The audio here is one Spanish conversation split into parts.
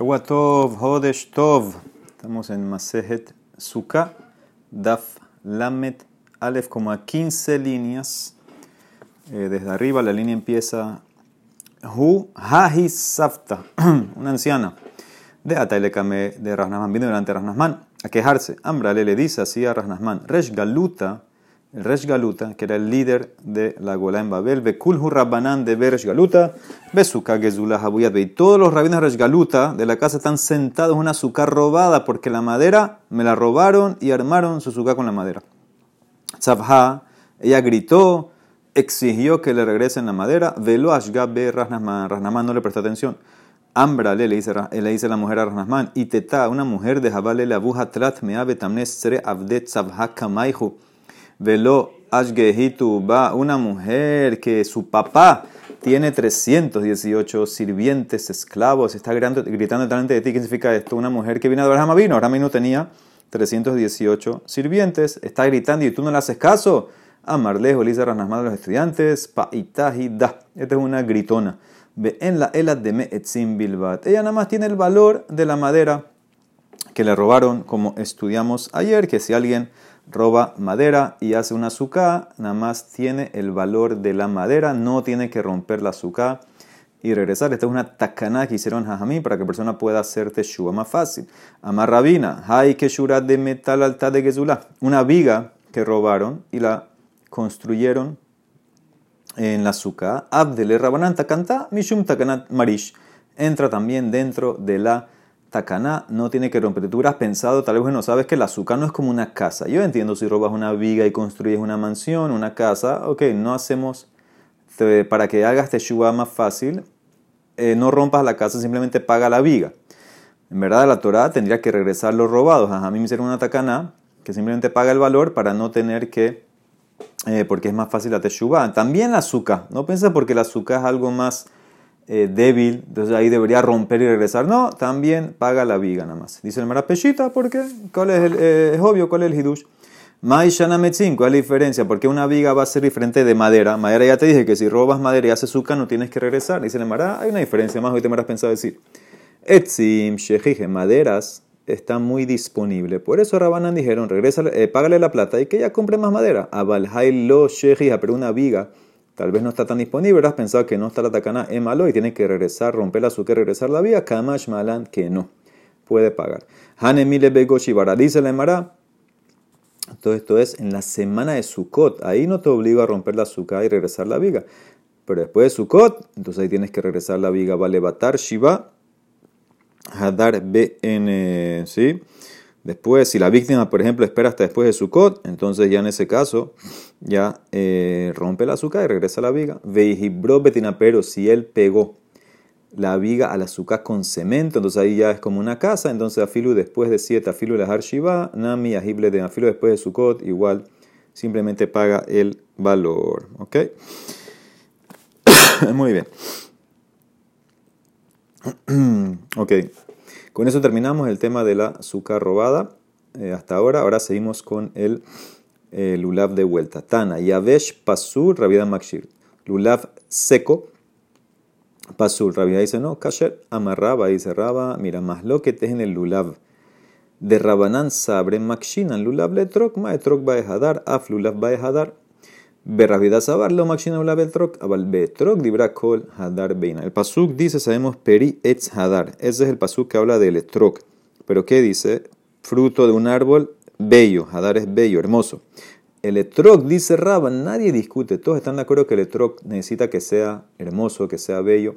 Hodesh Tov. Estamos en Masejet Sukkah, Daf Lamet Aleph, como a 15 líneas. Eh, desde arriba la línea empieza Hu Hahi Safta, una anciana de Atailekame de Rasnasman. Vino delante de Rasnasman a quejarse. Ambrale le dice así a Rasnasman: Resh Galuta el Resh Galuta, que era el líder de la Gola en Babel, Bekulhu Rabbanan de Beresh Galuta, Besuka Gezula. Y todos los rabinos Resh Galuta de la casa están sentados en una azúcar robada porque la madera me la robaron y armaron su azúcar con la madera. Tzavha, ella gritó, exigió que le regresen la madera, velo Ashgab be. Rasnasman no le prestó atención. Ambra le dice, la mujer a Rasnasman, y teta, una mujer de Jabal abuja trat mea betamnes sere avdet tzavha kamaihu. Velo Ashgehitu va una mujer que su papá tiene 318 sirvientes, esclavos, está gritando, delante de ti. ¿Qué significa esto? Una mujer que viene a Abraham vino, Abraham no tenía 318 sirvientes, está gritando y tú no le haces caso. Amarlejo, Lisa Ranasmad de los estudiantes, Paitahida. Esta es una gritona. Ve en la elad de Meetzim Bilbat. Ella nada más tiene el valor de la madera que le robaron, como estudiamos ayer, que si alguien roba madera y hace una azúcar, nada más tiene el valor de la madera, no tiene que romper la azúcar y regresar. Esta es una tacaná que hicieron jajamí para que la persona pueda hacer teshuva más fácil. Amar rabina, hay que de metal alta de gezulá, una viga que robaron y la construyeron en la azúcar. Abdele rabanan takanta, mishum takanat marish. Entra también dentro de la Tacaná no tiene que romper. Tú hubieras pensado, tal vez no sabes que el azúcar no es como una casa. Yo entiendo si robas una viga y construyes una mansión, una casa, ok, no hacemos, para que hagas teshuva más fácil, eh, no rompas la casa, simplemente paga la viga. En verdad, la Torah tendría que regresar los robados. A mí me hicieron una tacaná que simplemente paga el valor para no tener que, eh, porque es más fácil la teshuva. También la azúcar. No pienses porque el azúcar es algo más eh, débil, entonces ahí debería romper y regresar. No, también paga la viga nada más. Dice el Marapeshita, ¿por qué? ¿Cuál es, el, eh, es obvio cuál es el hidush. Maishana Metzin, ¿cuál es la diferencia? Porque una viga va a ser diferente de madera. Madera ya te dije que si robas madera y haces azúcar no tienes que regresar. Dice el Mara, hay una diferencia más, hoy te me has pensado decir. Etzim, Shejije, maderas está muy disponible. Por eso Rabanan dijeron, regresa, eh, págale la plata y que ella compre más madera. Abalhai lo Shejija, pero una viga tal vez no está tan disponible, has pensado que no está la tacana es malo y tiene que regresar, romper la azúcar regresar la vía, Kamash Malan que no puede pagar. Hanemile Bego Shibara, dice la Emara. Todo esto es en la semana de Sukkot. Ahí no te obligo a romper la azúcar y regresar la viga. Pero después de Sukkot, entonces ahí tienes que regresar la viga. Vale, Batar Shiva, Hadar BN, ¿sí? Después, si la víctima, por ejemplo, espera hasta después de Sukkot, entonces ya en ese caso ya eh, rompe el azúcar y regresa a la viga. Veijibro betina, pero si él pegó la viga al azúcar con cemento, entonces ahí ya es como una casa. Entonces afilu después de siete, afilu la shiva, nami ajible de afilu después de Sukkot, igual simplemente paga el valor. ¿Ok? Muy bien. ok. Con eso terminamos el tema de la azúcar robada. Eh, hasta ahora, ahora seguimos con el eh, lulav de vuelta. Tana, Yavesh Pasur, Rabida Makshir. Lulav seco, Pasur. Rabida dice no, Kasher, amarraba, dice Raba. Mira, más lo que te en el lulav. De Rabanan sabre Makshinan, lulav le trok, maetrok baehadar, af lulav baehadar. Berravida Sabar, lo Makshina Ula Betrok, Abal Betrok, Dibra Kol Hadar Beina. El Pasuk dice, sabemos, Peri Etz Hadar. Ese es el Pasuk que habla del Etrok. Pero ¿qué dice? Fruto de un árbol bello. Hadar es bello, hermoso. El Etrok, dice Rabba, nadie discute. Todos están de acuerdo que el Etrok necesita que sea hermoso, que sea bello.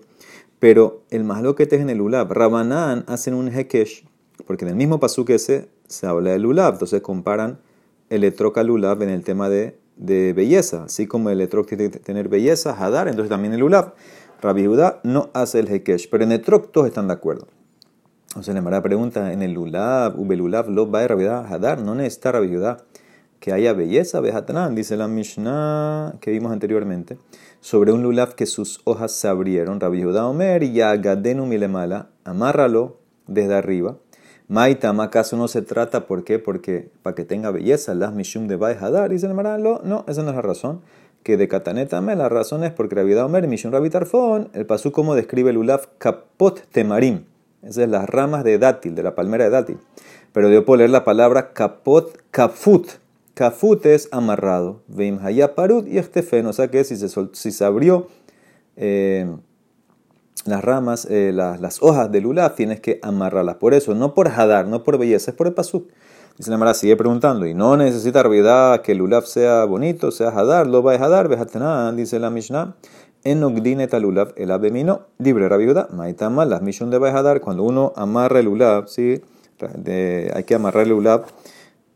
Pero el Mahloket es en el Ulab. Rabanán hacen un Hekesh, porque en el mismo Pasuk ese se habla del Ulab. Entonces comparan el Etrok al Ulab en el tema de de belleza, así como el etrog tiene que tener belleza, hadar, entonces también el ulab. Rabbi Judá no hace el hekesh, pero en etrog todos están de acuerdo. Sea, la pregunta, en el ulab, ubelulab, lo va Rabbi hadar, no necesita Rabbi Judá que haya belleza, vejatanán, dice la Mishnah que vimos anteriormente, sobre un lulav que sus hojas se abrieron, Rabbi Judá Omer, y agadenu milemala, amárralo desde arriba, Maitama, ¿acaso no se trata? ¿Por qué? Porque para que tenga belleza, las mishum de Baihadar, dice el Maralo. No, esa no es la razón. Que de Katanetame, la razón es porque Rabbi Omer, Mishum Rabbi Tarfon, el pasú como describe el Ulaf Kapot Temarim. Esas son las ramas de dátil, de la palmera de dátil. Pero yo puedo leer la palabra kapot, kafut. Kafut es amarrado. Veim parut y estefen. O sea que si se, si se abrió eh, las ramas, eh, las, hojas del lulav, tienes que amarrarlas. Por eso, no por hadar, no por belleza, es por el pasuk. Dice la Mara, sigue preguntando, y no necesita realidad que el lulav sea bonito, sea hadar, lo va a hadar, vejatanán, dice la Mishnah. En Ogdine talulav el abemino, libre rabiuda, maitama, las mishun de hadar, cuando uno amarra el lulav, ¿sí? hay que amarrar el lulav,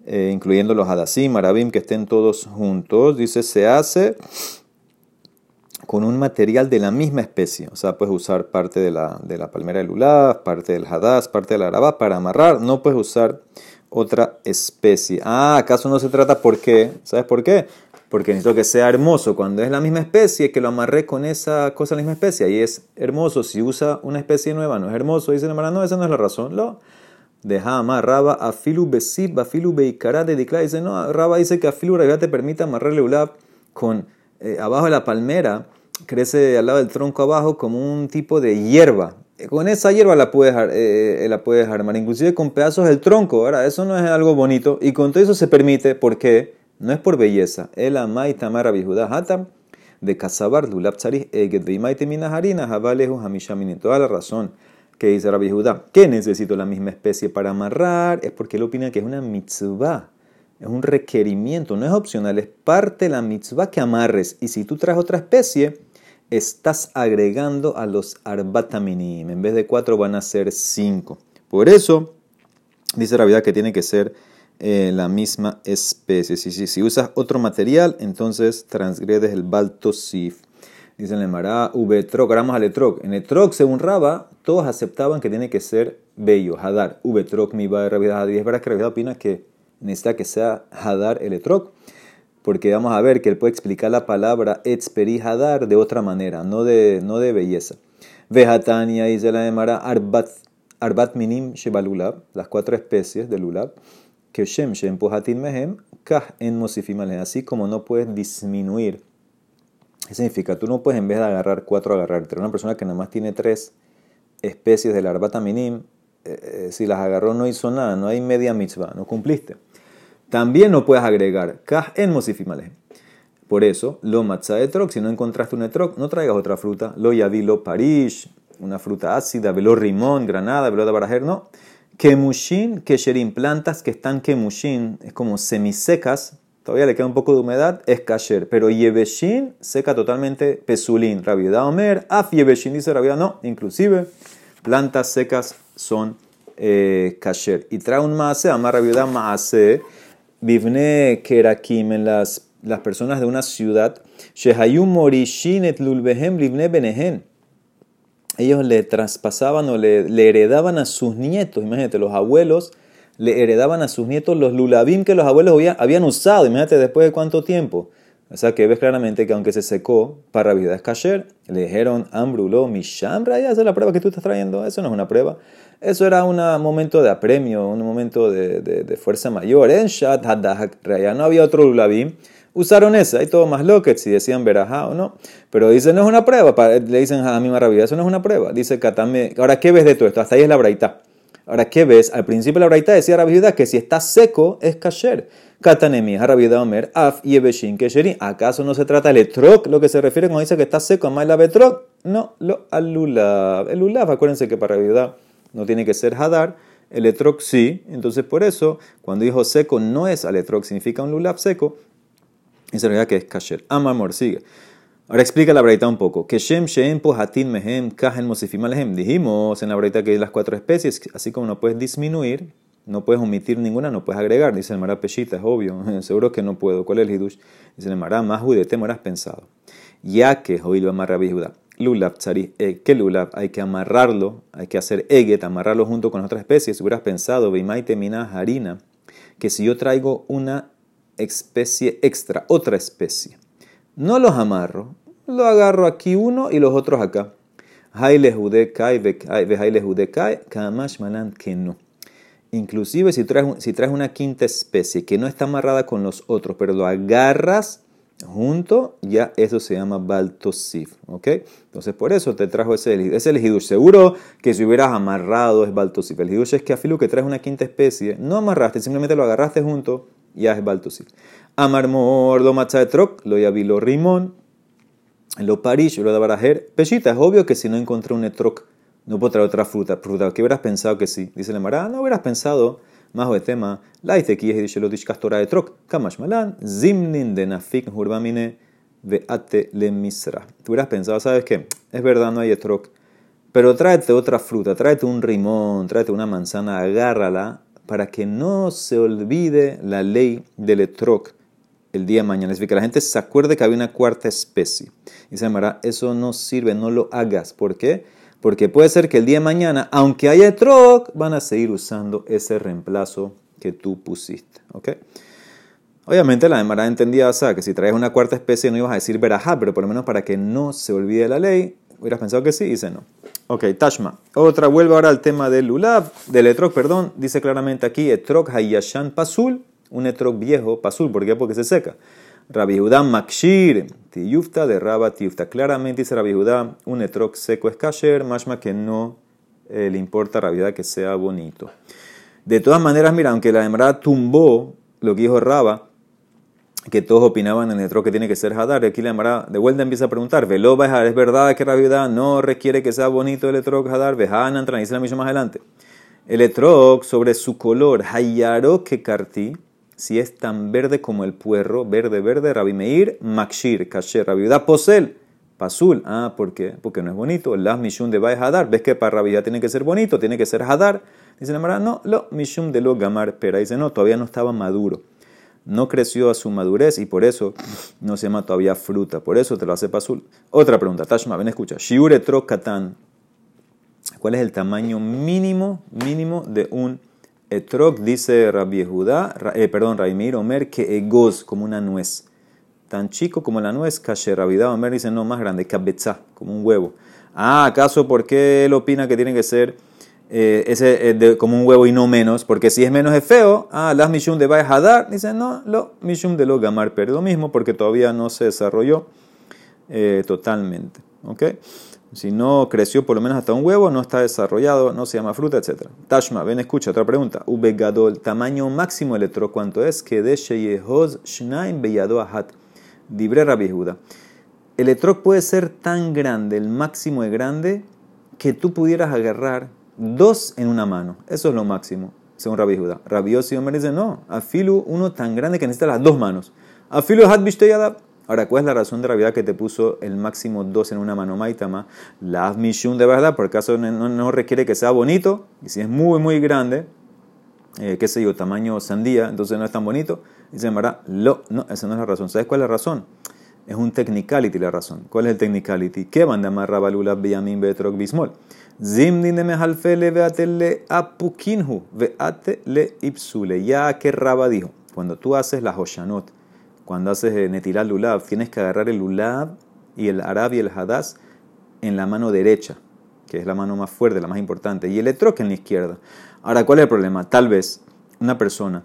eh, incluyendo los hadasim, marabim, que estén todos juntos. Dice, se hace con un material de la misma especie. O sea, puedes usar parte de la, de la palmera del lulav, parte del hadas, parte del arabá para amarrar. No puedes usar otra especie. Ah, ¿acaso no se trata por qué? ¿Sabes por qué? Porque necesito que sea hermoso. Cuando es la misma especie, que lo amarré con esa cosa la misma especie. Ahí es hermoso. Si usa una especie nueva, no es hermoso. Dice la Mara, no, esa no es la razón. Lo deja amarraba afilu besib, afilu beikara de Dice, no, Raba dice que afilu te permite amarrar el ulab con eh, abajo de la palmera. Crece al lado del tronco abajo como un tipo de hierba. Con esa hierba la puedes, eh, la puedes armar, inclusive con pedazos del tronco. Ahora, eso no es algo bonito. Y con todo eso se permite, porque no es por belleza. El amai tamara hatam de casabar dulab tzarih eget veimaite minaharina javalehu hamishaminin. Toda la razón que dice Rabbi Judá. ¿Qué necesito la misma especie para amarrar? Es porque él opina que es una mitzvah. Es un requerimiento, no es opcional, es parte de la mitzvah que amarres. Y si tú traes otra especie, estás agregando a los arbataminim. En vez de cuatro van a ser cinco. Por eso, dice Rabiudá que tiene que ser eh, la misma especie. Si, si, si, usas otro material, entonces transgredes el baltosif. Dice Ubetrok, ahora vamos al Etrok. En Etrok, según Raba, todos aceptaban que tiene que ser bello, Hadar. Ubetrok mi va de Y es verdad que Rabiedad opina que necesita que sea Hadar el Etrok porque vamos a ver que él puede explicar la palabra etzperi hadar de otra manera, no de, belleza. Vejatania, dice la Emara, arbat, arbat minim shebalulab, las cuatro especies de lulab, que shem shem pohatin mehem, kah en mosifim así como no puedes disminuir. ¿Qué significa? Tú no puedes en vez de agarrar cuatro, agarrar tres. Una persona que nada más tiene tres especies del arbata minim, eh, eh, si las agarró no hizo nada, no hay media mitzvah, no cumpliste. También no puedes agregar kah en mosifimale. Por eso, lo matzah etrok, si no encontraste un etrok, no traigas otra fruta. Lo yavilo parish, una fruta ácida, velo rimón, granada, velo de barajer, no. Kemushin, kesherim, plantas que están kemushin, es como semisecas, todavía le queda un poco de humedad, es kasher. Pero yeveshin, seca totalmente, pesulín. Rabiedad omer, af yeveshin, dice Rabiedad, no, inclusive plantas secas son eh, kasher. Y trae un maase, amar Rabiedad maase, Bivne Kerakim, en las, las personas de una ciudad, Shehayum Morishinet Lulbehem Benehen. Ellos le traspasaban o le, heredaban a sus nietos, imagínate, los abuelos le heredaban a sus nietos los lulabim que los abuelos habían, usado, imagínate después de cuánto tiempo. O sea que ves claramente que aunque se secó para vida es kasher, le dijeron ambrulo, mishamra, ya esa es la prueba que tú estás trayendo, eso no es una prueba. Eso era un momento de apremio, un momento de, de, fuerza mayor. En Shat ya no había otro Lulabim. Usaron esa, hay todo más loquet si decían verajá o no. Pero dice, no es una prueba. Le dicen a mi maravilla, eso no es una prueba. Dice Katame, ahora, ¿qué ves de todo esto? Hasta ahí es la braita. Ahora, ¿qué ves? Al principio la braita decía Rabbi que si está seco es kasher. Af. ¿Acaso no se trata del etrok? Lo que se refiere cuando dice que está seco, más la betrok. No, lo alulav. El lulav, acuérdense que para Rabbi no tiene que ser hadar, el etrok sí, entonces por eso, cuando dijo seco no es aletrok, significa un lulav seco, y se realidad que es kasher. Amamor, sigue. Ahora explica la breita un poco. Que shem shem pohatin mehem kajen mosifim Dijimos en la breita que hay las cuatro especies, así como no puedes disminuir, no puedes omitir ninguna, no puedes agregar. Dice el Mará Peshita, es obvio, seguro que no puedo. ¿Cuál es el hidush? Dice el Mará, más te has pensado. Ya que oílo amarra Judá lulab eh, ¿qué lulab? Hay que amarrarlo, hay que hacer eget, amarrarlo junto con otras especies. Hubieras pensado, veimaite mina harina, que si yo traigo una especie extra, otra especie, no los amarro, lo agarro aquí uno y los otros acá. que no. Inclusive si traes, una quinta especie que no está amarrada con los otros, pero lo agarras junto, ya eso se llama baltosif, ¿ok? Entonces por eso te trajo ese, ese. Seguro que si hubieras amarrado es baltosif. El es que afilu que traes una quinta especie, no amarraste, simplemente lo agarraste junto, ya es baltosif. Amarmor, lo macha lo yavilo rimón, lo parish, lo da barajer. Peshita, es obvio que si no encontré un etrok, no puedo traer otra fruta. fruta. ¿Qué hubieras pensado que sí? Dice la Mara, no hubieras pensado más de tema, la ki es dice lo castora de trok, kamash malan, zimnin de nafik hurbamine ve ate le misra. Tú hubieras pensado, ¿sabes qué? Es verdad, no hay etrok, pero tráete otra fruta, tráete un rimón, tráete una manzana, agárrala para que no se olvide la ley del etrok el día de mañana. Es decir, que la gente se acuerde que había una cuarta especie. Y se eso no sirve, no lo hagas. ¿Por qué? Porque puede ser que el día de mañana, aunque haya troc, van a seguir usando ese reemplazo que tú pusiste. ¿ok? Obviamente la demara entendía, o que si traes una cuarta especie no ibas a decir verajá, pero por lo menos para que no se olvide la ley, hubieras pensado que sí, dice no. Ok, Tashma. Otra, vuelve ahora al tema del lulav, del etrog, perdón. Dice claramente aquí, etrog hayashan pasul, un etrog viejo, pasul, ¿por qué? Porque se seca. Rabbi Judá Makshir, Tiyufta de Rabba Tiyufta. Claramente dice Rabbi Judá, un etrog seco es kasher, más que no eh, le importa a Rabbi Judá que sea bonito. De todas maneras, mira, aunque la hembra tumbó lo que dijo Rabba, que todos opinaban en el etrog que tiene que ser Hadar, y aquí la hembra de vuelta empieza a preguntar, Velo ¿es verdad que Rabbi Judá no requiere que sea bonito el etrog Hadar? Vejanan, dice la misma más adelante. El etrog sobre su color, Hayaro que carti, si es tan verde como el puerro, verde, verde, Rabbi Meir, Makshir, Kasher, Rabbi Posel, Pasul. Ah, ¿por qué? Porque no es bonito. Las Mishum de Bae Hadar. ¿Ves que para Rabbi tiene que ser bonito? Tiene que ser Hadar. Dice la Mara, no, lo Mishum de lo Gamar Pera. Dice, no, todavía no estaba maduro. No creció a su madurez y por eso no se llama todavía fruta. Por eso te lo hace Pasul. Otra pregunta, Tashma, ven, escucha. Shiure Katan. ¿Cuál es el tamaño mínimo, mínimo de un Etrog dice Rabbi Judá, eh, perdón, Raimir Omer, que egos como una nuez. Tan chico como la nuez, Kasher Rabbi Omer dice no, más grande, kabetza, como un huevo. Ah, ¿acaso por qué él opina que tiene que ser eh, ese, eh, como un huevo y no menos? Porque si es menos es feo. Ah, las mishum de Hadar, dice no, lo mishum de lo gamar, pero lo mismo porque todavía no se desarrolló totalmente. ¿Ok? Si no creció por lo menos hasta un huevo, no está desarrollado, no se llama fruta, etc. Tashma, ven, escucha, otra pregunta. el tamaño máximo electro, ¿cuánto es? Que de Sheyehoz Shnaim Beyado Ahat. Dibre Rabbi El etrog puede ser tan grande, el máximo de grande, que tú pudieras agarrar dos en una mano. Eso es lo máximo, según Rabbi Judá. Rabbi Yossi dice, no, afilu uno tan grande que necesita las dos manos. Afilu Hat Bishteyadab. Ahora, ¿cuál es la razón de la que te puso el máximo dos en una mano maitama? La admisión de verdad, por caso no, requiere que sea bonito, y si es muy, muy grande, eh, qué sé yo, tamaño sandía, entonces no es tan bonito. Dice Mara, lo, no, esa no es la razón. ¿Sabes cuál es la razón? Es un technicality la razón. ¿Cuál es el technicality? ¿Qué van a llamar Rabalula Biyamin Betrog Bismol? Zimnin Mehalfele Veatele Apukinhu Veatele Ipsule. Ya que Raba dijo, cuando tú haces la Hoshanot, cuando haces netiral lulav, tienes que agarrar el lulav y el arab y el hadas en la mano derecha, que es la mano más fuerte, la más importante, y el etrog en la izquierda. Ahora, ¿cuál es el problema? Tal vez una persona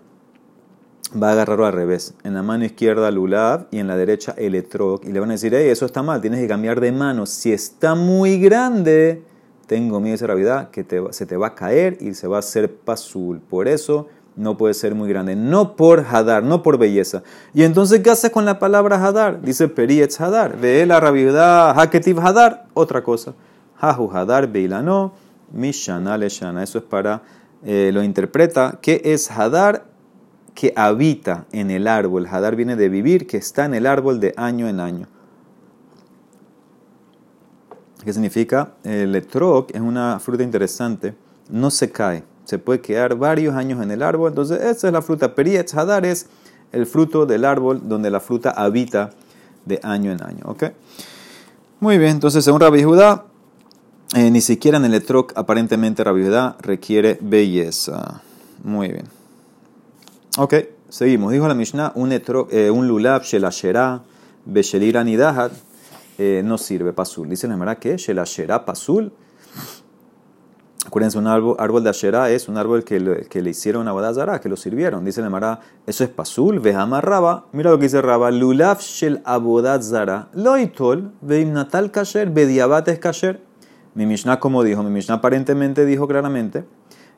va a agarrarlo al revés, en la mano izquierda lulav y en la derecha el etrog, y le van a decir, hey, eso está mal, tienes que cambiar de mano. Si está muy grande, tengo miedo de esa gravedad que se te va a caer y se va a hacer pasul. Por eso no puede ser muy grande. No por hadar, no por belleza. Y entonces, ¿qué hace con la palabra hadar? Dice perietz hadar. Ve la rabiudad, haketiv hadar, otra cosa. Hahu hadar beilano, mishana leshana. Eso es para, eh, lo interpreta. ¿Qué es hadar? Que habita en el árbol. Hadar viene de vivir, que está en el árbol de año en año. ¿Qué significa? El etrog es una fruta interesante. No se cae se puede quedar varios años en el árbol. Entonces, esa es la fruta. Perietz Hadar es el fruto del árbol donde la fruta habita de año en año. ¿ok? Muy bien, entonces, según Rabbi Judá, eh, ni siquiera en el etrog, aparentemente Rabbi Judá requiere belleza. Muy bien. Ok, seguimos. Dijo la Mishnah, un, eh, un lulab, shelashera, beshelir anidahat, eh, no sirve pasul. Dice la Mishnah que shelashera pasul Acuérdense, un árbol, de Asherá es un árbol que le, hicieron a Bodazara, que lo sirvieron. Dice la Mara, eso es pasul, vejama raba. Mira lo que dice raba, lulav shel abodazara, loitol, natal kasher, bediabat es kasher. Mi Mishnah, como dijo, mi Mishnah aparentemente dijo claramente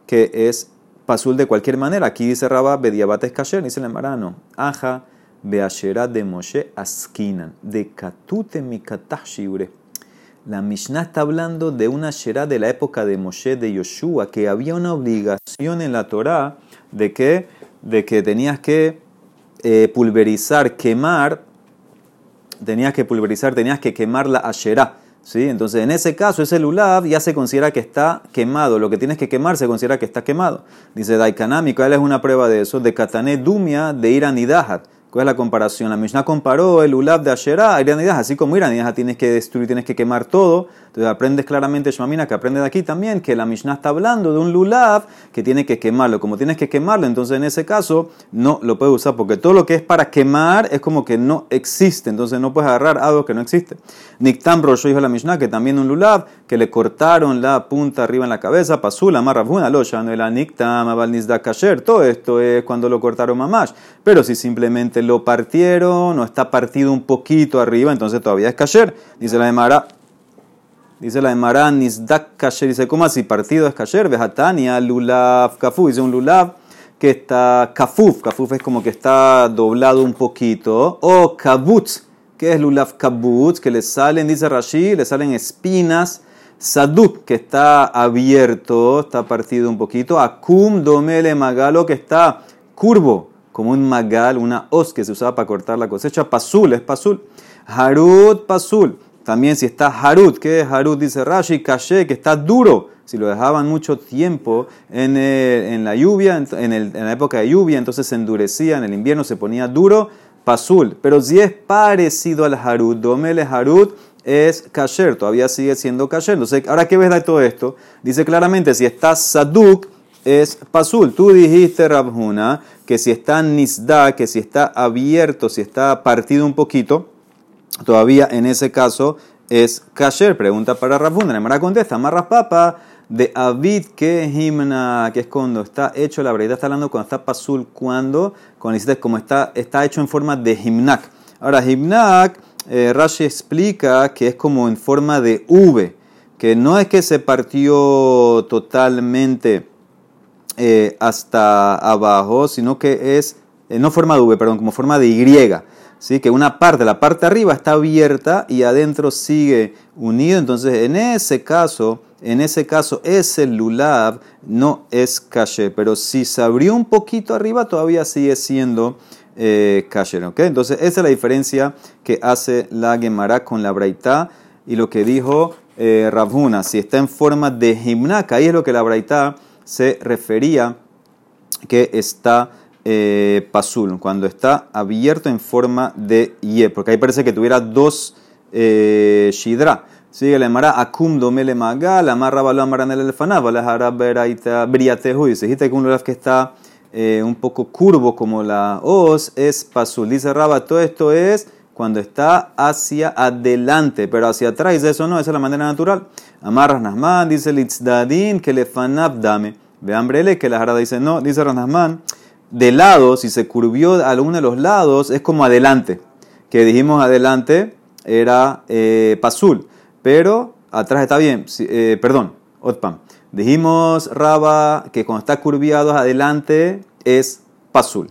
que es pasul de cualquier manera. Aquí dice raba, bediabat es kasher. Dice la Mara, no. Aja, beashera de Moshe askinan, de katute mikatah shiure. La Mishnah está hablando de una Shera de la época de Moshe de Yoshua, que había una obligación en la Torá de que, de que tenías que eh, pulverizar, quemar, tenías que pulverizar, tenías que quemar la Asherá. ¿sí? Entonces, en ese caso, ese lulav ya se considera que está quemado. Lo que tienes que quemar se considera que está quemado. Dice Daikanami, ¿cuál es una prueba de eso? De Katané Dumia de Iranidahat. ¿Cuál es la comparación? La Mishnah comparó el Ulab de Asherah a Iranidas, así como Iranidas tienes que destruir, tienes que quemar todo. Entonces aprendes claramente, Shmamina, que aprende de aquí también, que la Mishnah está hablando de un Lulav que tiene que quemarlo. Como tienes que quemarlo, entonces en ese caso no lo puedes usar, porque todo lo que es para quemar es como que no existe. Entonces no puedes agarrar algo que no existe. Niktam Rosho dijo la Mishnah que también un Lulav que le cortaron la punta arriba en la cabeza, pasó la marrafuna, loya, no era Niktam, Abalnizda Kasher. Todo esto es cuando lo cortaron mamash. Pero si simplemente lo partieron o está partido un poquito arriba, entonces todavía es kasher. Dice la Emara, dice la Emara, nisdak kasher. Dice, ¿cómo así? Partido es kasher. Vejatania, lulav kafuf. Dice un lulav que está kafuf. Kafuf es como que está doblado un poquito. O kabutz, que es lulav kabutz, que le salen, dice Rashi, le salen espinas. Saduk, que está abierto, está partido un poquito. Akum domele magalo, que está curvo como un magal, una hoz que se usaba para cortar la cosecha. Pasul es pasul. Harut pasul. También si está harut, que es harut? Dice Rashi, caché, que está duro. Si lo dejaban mucho tiempo en, en la lluvia, en, en, la época de lluvia, entonces se endurecía, en el invierno se ponía duro, pasul. Pero si es parecido al harut, domele harut, es kasher, todavía sigue siendo kasher. Entonces, ahora qué ves de todo esto, dice claramente, si está saduk, es pasul. Tú dijiste, Rabhuna, que si está nisda, que si está abierto, si está partido un poquito, todavía en ese caso es kasher. Pregunta para Rabhuna. La contesta, marras papa de avid que himna, que es cuando está hecho, la verdad está hablando cuando está pasul, cuando, cuando dices como está, está hecho en forma de himnak. Ahora, himnak, eh, Rashi explica que es como en forma de V, que no es que se partió totalmente eh, hasta abajo, sino que es, eh, no forma de V, perdón, como forma de Y. ¿sí? Que una parte, la parte de arriba está abierta y adentro sigue unido. Entonces, en ese caso, en ese caso, ese lulav no es caché. Pero si se abrió un poquito arriba, todavía sigue siendo eh, Entonces, esa es la diferencia que hace la Gemara con la Braitá y lo que dijo eh, Si está en forma de gimnaca, ahí es lo que la Braitá se refería que está eh, pasul, cuando está abierto en forma de ye, porque ahí parece que tuviera dos eh, shidra. Sigue la mara akum domele magal, amarra balo amaran el elefanav, la jara briatehu. Y se dijiste que un lugar que está eh, un poco curvo como la os es pasul. Dice Raba, todo esto es cuando está hacia adelante, pero hacia atrás, eso no, esa es la manera natural. Amarras Nasman, dice Litzdadin, que le fanab dame. Ve hambrele, que la jarada dice no, dice Rasnasman, de lado, si se curvió a alguno de los lados, es como adelante. Que dijimos adelante era eh, pasul, pero atrás está bien, eh, perdón, otpam. Dijimos Raba que cuando está curviado adelante es pasul.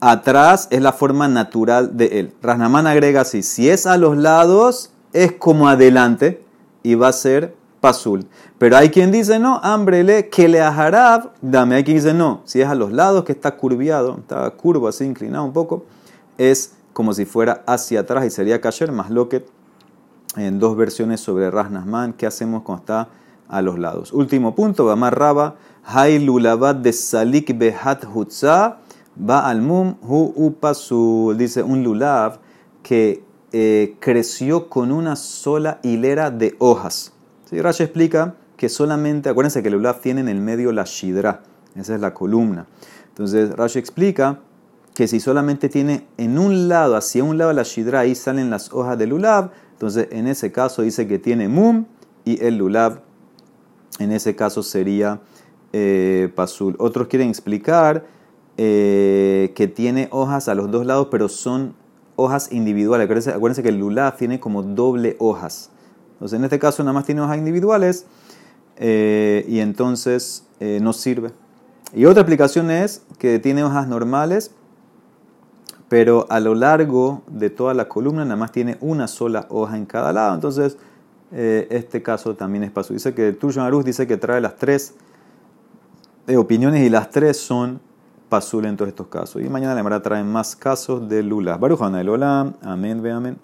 Atrás es la forma natural de él. Rasnaman agrega así, si es a los lados es como adelante y va a ser pasul. Pero hay quien dice, no, hambrele, que le ajarab, dame. Hay quien dice, no, si es a los lados que está curviado, está curvo así, inclinado un poco, es como si fuera hacia atrás y sería kasher, más lo que en dos versiones sobre Rasnasman, ¿qué hacemos cuando está a los lados? Último punto, Bamar Raba, Hay lulabat de salik behat hutza, ba al mum hu upasul. Dice un lulav que eh, creció con una sola hilera de hojas. ¿Sí? Rashi explica que solamente, acuérdense que el Lulav tiene en el medio la Shidra, esa es la columna. Entonces Rashi explica que si solamente tiene en un lado, hacia un lado la Shidra, ahí salen las hojas del Lulav, entonces en ese caso dice que tiene Mum y el Lulav en ese caso sería eh, pasul. Otros quieren explicar eh, que tiene hojas a los dos lados, pero son hojas individuales. Acuérdense, que el lulav tiene como doble hojas. Entonces, en este caso nada más tiene hojas individuales eh, y entonces no sirve. Y otra explicación es que tiene hojas normales, pero a lo largo de toda la columna nada más tiene una sola hoja en cada lado. Entonces, este caso también es pasul. Dice que Tuyo Aruz dice que trae las tres opiniones y las tres son pasul en todos estos casos. Y mañana la verdad traen más casos de Lula. Barujana el Olam. Amén, ve amén.